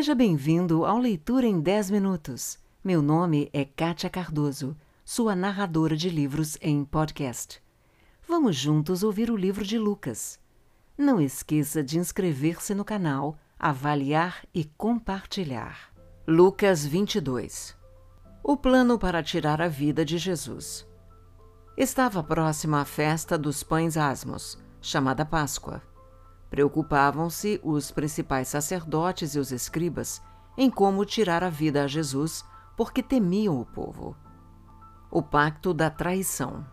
Seja bem-vindo ao Leitura em 10 Minutos. Meu nome é Kátia Cardoso, sua narradora de livros em podcast. Vamos juntos ouvir o livro de Lucas. Não esqueça de inscrever-se no canal, avaliar e compartilhar. Lucas 22 O plano para tirar a vida de Jesus. Estava próxima a festa dos pães asmos, chamada Páscoa. Preocupavam-se os principais sacerdotes e os escribas em como tirar a vida a Jesus, porque temiam o povo. O pacto da traição.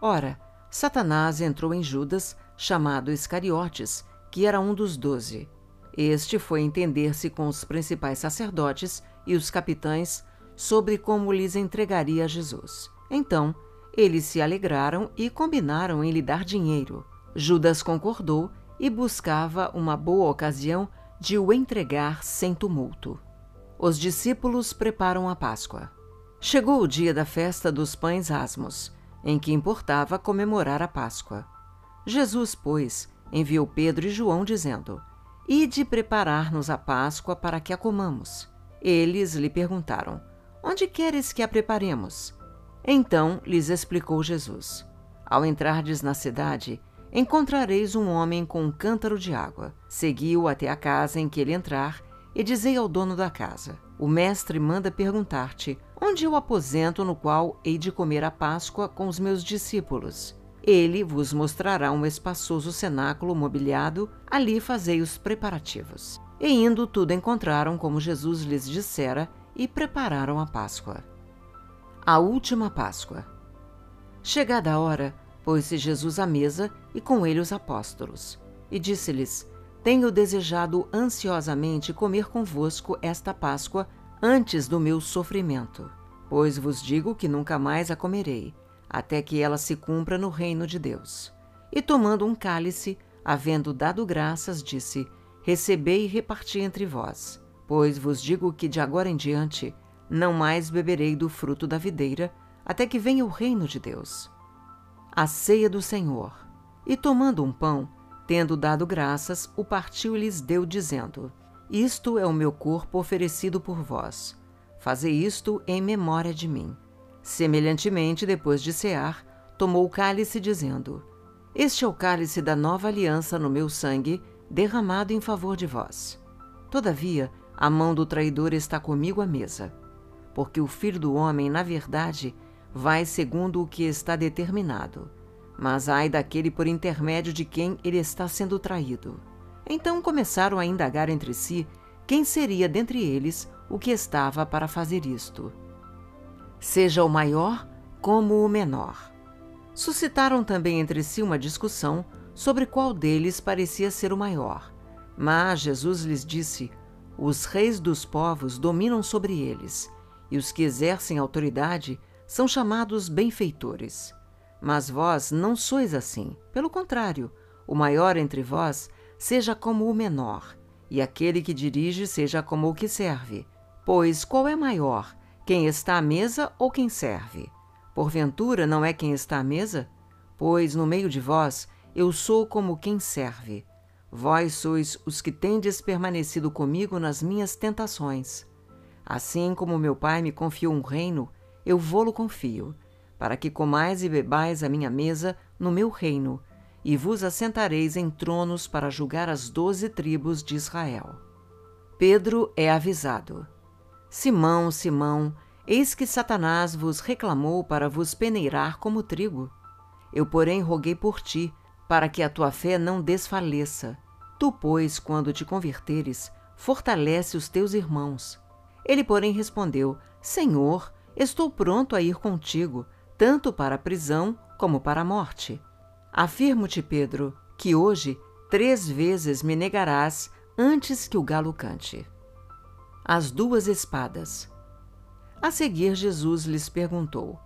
Ora, Satanás entrou em Judas, chamado Iscariotes, que era um dos doze. Este foi entender-se com os principais sacerdotes e os capitães sobre como lhes entregaria Jesus. Então, eles se alegraram e combinaram em lhe dar dinheiro. Judas concordou e buscava uma boa ocasião de o entregar sem tumulto. Os discípulos preparam a Páscoa. Chegou o dia da festa dos pães asmos, em que importava comemorar a Páscoa. Jesus, pois, enviou Pedro e João, dizendo: Ide preparar-nos a Páscoa para que a comamos. Eles lhe perguntaram: Onde queres que a preparemos? Então lhes explicou Jesus: Ao entrardes na cidade, encontrareis um homem com um cântaro de água. Segui-o até a casa em que ele entrar e dizei ao dono da casa: O mestre manda perguntar-te: Onde é o aposento no qual hei de comer a Páscoa com os meus discípulos? Ele vos mostrará um espaçoso cenáculo mobiliado, ali fazei os preparativos. E indo tudo encontraram como Jesus lhes dissera e prepararam a Páscoa. A última Páscoa. Chegada a hora, pôs-se Jesus à mesa e com ele os apóstolos. E disse-lhes: Tenho desejado ansiosamente comer convosco esta Páscoa antes do meu sofrimento. Pois vos digo que nunca mais a comerei, até que ela se cumpra no reino de Deus. E tomando um cálice, havendo dado graças, disse: Recebei e reparti entre vós. Pois vos digo que de agora em diante não mais beberei do fruto da videira, até que venha o reino de Deus a ceia do Senhor. E tomando um pão, tendo dado graças, o partiu e lhes deu, dizendo: Isto é o meu corpo oferecido por vós. Fazei isto em memória de mim. Semelhantemente, depois de cear, tomou o cálice, dizendo: Este é o cálice da nova aliança no meu sangue, derramado em favor de vós. Todavia, a mão do traidor está comigo à mesa. Porque o filho do homem, na verdade, vai segundo o que está determinado. Mas ai daquele por intermédio de quem ele está sendo traído. Então começaram a indagar entre si quem seria dentre eles o que estava para fazer isto. Seja o maior como o menor. Suscitaram também entre si uma discussão sobre qual deles parecia ser o maior. Mas Jesus lhes disse: Os reis dos povos dominam sobre eles, e os que exercem autoridade são chamados benfeitores. Mas vós não sois assim. Pelo contrário, o maior entre vós seja como o menor, e aquele que dirige seja como o que serve. Pois qual é maior, quem está à mesa ou quem serve? Porventura não é quem está à mesa? Pois no meio de vós eu sou como quem serve. Vós sois os que tendes permanecido comigo nas minhas tentações. Assim como meu Pai me confiou um reino, eu vou-lo confio, para que comais e bebais a minha mesa no meu reino, e vos assentareis em tronos para julgar as doze tribos de Israel. Pedro é avisado. Simão, Simão, eis que Satanás vos reclamou para vos peneirar como trigo. Eu, porém, roguei por ti, para que a tua fé não desfaleça. Tu, pois, quando te converteres, fortalece os teus irmãos. Ele, porém, respondeu: Senhor, Estou pronto a ir contigo, tanto para a prisão como para a morte. Afirmo-te, Pedro, que hoje três vezes me negarás antes que o galo cante. As duas espadas. A seguir, Jesus lhes perguntou: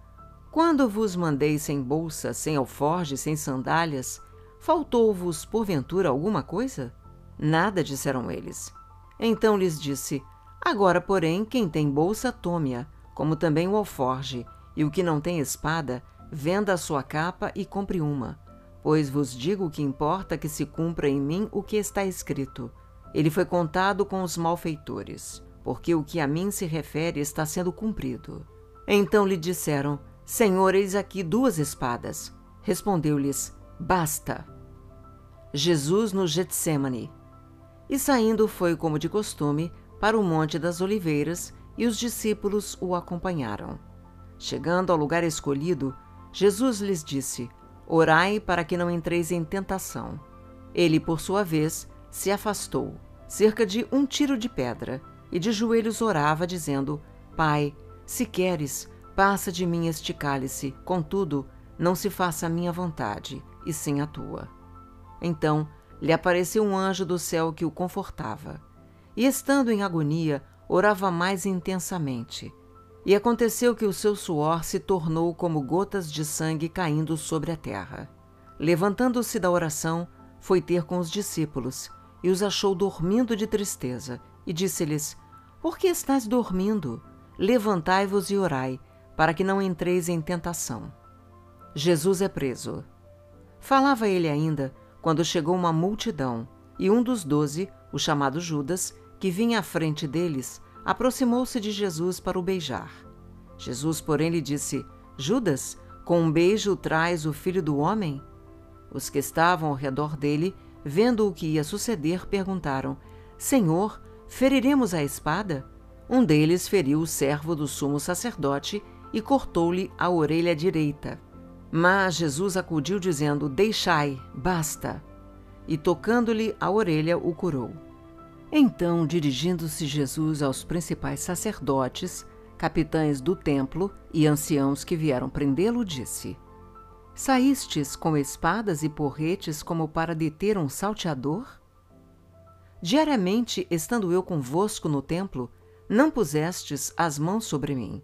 Quando vos mandei sem bolsa, sem alforge, sem sandálias, faltou-vos porventura alguma coisa? Nada, disseram eles. Então lhes disse: Agora, porém, quem tem bolsa, tome-a como também o alforge, e o que não tem espada, venda a sua capa e compre uma. Pois vos digo que importa que se cumpra em mim o que está escrito: Ele foi contado com os malfeitores, porque o que a mim se refere está sendo cumprido. Então lhe disseram: Senhor, eis aqui duas espadas. Respondeu-lhes: Basta. Jesus no Getsemane. E saindo foi, como de costume, para o Monte das Oliveiras, e os discípulos o acompanharam. Chegando ao lugar escolhido, Jesus lhes disse: Orai para que não entreis em tentação. Ele, por sua vez, se afastou, cerca de um tiro de pedra, e de joelhos orava, dizendo: Pai, se queres, passa de mim este cálice, contudo, não se faça a minha vontade, e sim a tua. Então lhe apareceu um anjo do céu que o confortava. E estando em agonia, orava mais intensamente. E aconteceu que o seu suor se tornou como gotas de sangue caindo sobre a terra. Levantando-se da oração, foi ter com os discípulos e os achou dormindo de tristeza, e disse-lhes: Por que estáis dormindo? Levantai-vos e orai, para que não entreis em tentação. Jesus é preso. Falava ele ainda quando chegou uma multidão, e um dos doze, o chamado Judas, que vinha à frente deles, aproximou-se de Jesus para o beijar. Jesus, porém, lhe disse: Judas, com um beijo traz o filho do homem? Os que estavam ao redor dele, vendo o que ia suceder, perguntaram: Senhor, feriremos a espada? Um deles feriu o servo do sumo sacerdote e cortou-lhe a orelha direita. Mas Jesus acudiu, dizendo: Deixai, basta. E tocando-lhe a orelha, o curou. Então, dirigindo-se Jesus aos principais sacerdotes, capitães do templo e anciãos que vieram prendê-lo, disse: Saístes com espadas e porretes como para deter um salteador? Diariamente, estando eu convosco no templo, não pusestes as mãos sobre mim.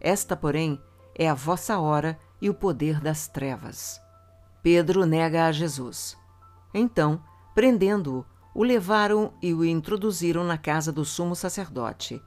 Esta, porém, é a vossa hora e o poder das trevas. Pedro nega a Jesus. Então, prendendo-o, o levaram e o introduziram na casa do sumo sacerdote.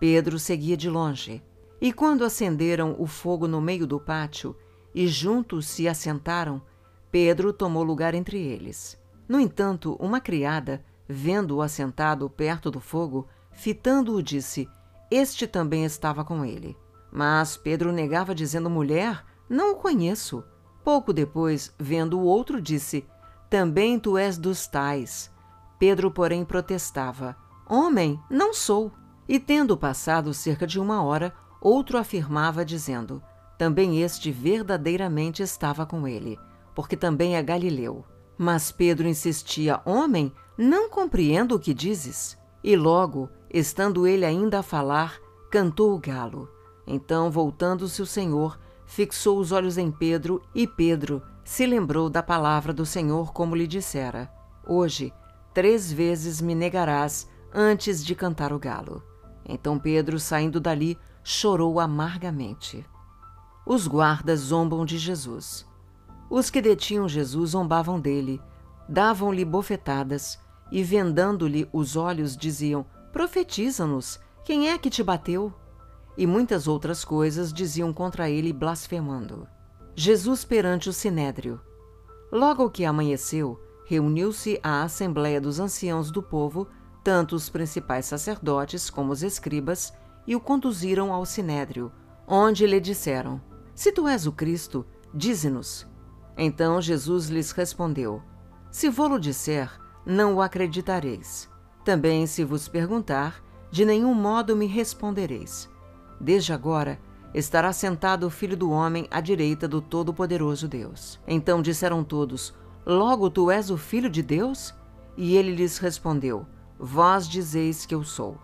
Pedro seguia de longe. E quando acenderam o fogo no meio do pátio e juntos se assentaram, Pedro tomou lugar entre eles. No entanto, uma criada, vendo-o assentado perto do fogo, fitando-o, disse: Este também estava com ele. Mas Pedro negava, dizendo: Mulher, não o conheço. Pouco depois, vendo o outro, disse: Também tu és dos tais. Pedro, porém, protestava: Homem, não sou. E tendo passado cerca de uma hora, outro afirmava, dizendo: Também este verdadeiramente estava com ele, porque também é galileu. Mas Pedro insistia: Homem, não compreendo o que dizes. E logo, estando ele ainda a falar, cantou o galo. Então, voltando-se o Senhor, fixou os olhos em Pedro, e Pedro se lembrou da palavra do Senhor, como lhe dissera: Hoje, três vezes me negarás antes de cantar o galo. Então Pedro, saindo dali, chorou amargamente. Os guardas zombam de Jesus. Os que detinham Jesus zombavam dele, davam-lhe bofetadas e, vendando-lhe os olhos, diziam: Profetiza-nos, quem é que te bateu? e muitas outras coisas diziam contra ele blasfemando. Jesus perante o sinédrio. Logo que amanheceu, reuniu-se a assembléia dos anciãos do povo, tanto os principais sacerdotes como os escribas, e o conduziram ao sinédrio, onde lhe disseram: Se tu és o Cristo, dize-nos. Então Jesus lhes respondeu: Se vou-lo disser, não o acreditareis. Também se vos perguntar, de nenhum modo me respondereis Desde agora estará sentado o Filho do Homem à direita do Todo-Poderoso Deus. Então disseram todos: Logo tu és o Filho de Deus? E ele lhes respondeu: Vós dizeis que eu sou.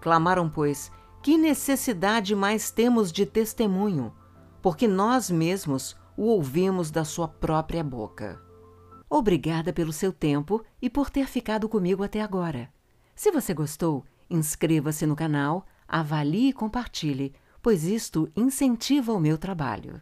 Clamaram, pois: Que necessidade mais temos de testemunho? Porque nós mesmos o ouvimos da sua própria boca. Obrigada pelo seu tempo e por ter ficado comigo até agora. Se você gostou, inscreva-se no canal avalie e compartilhe, pois isto incentiva o meu trabalho.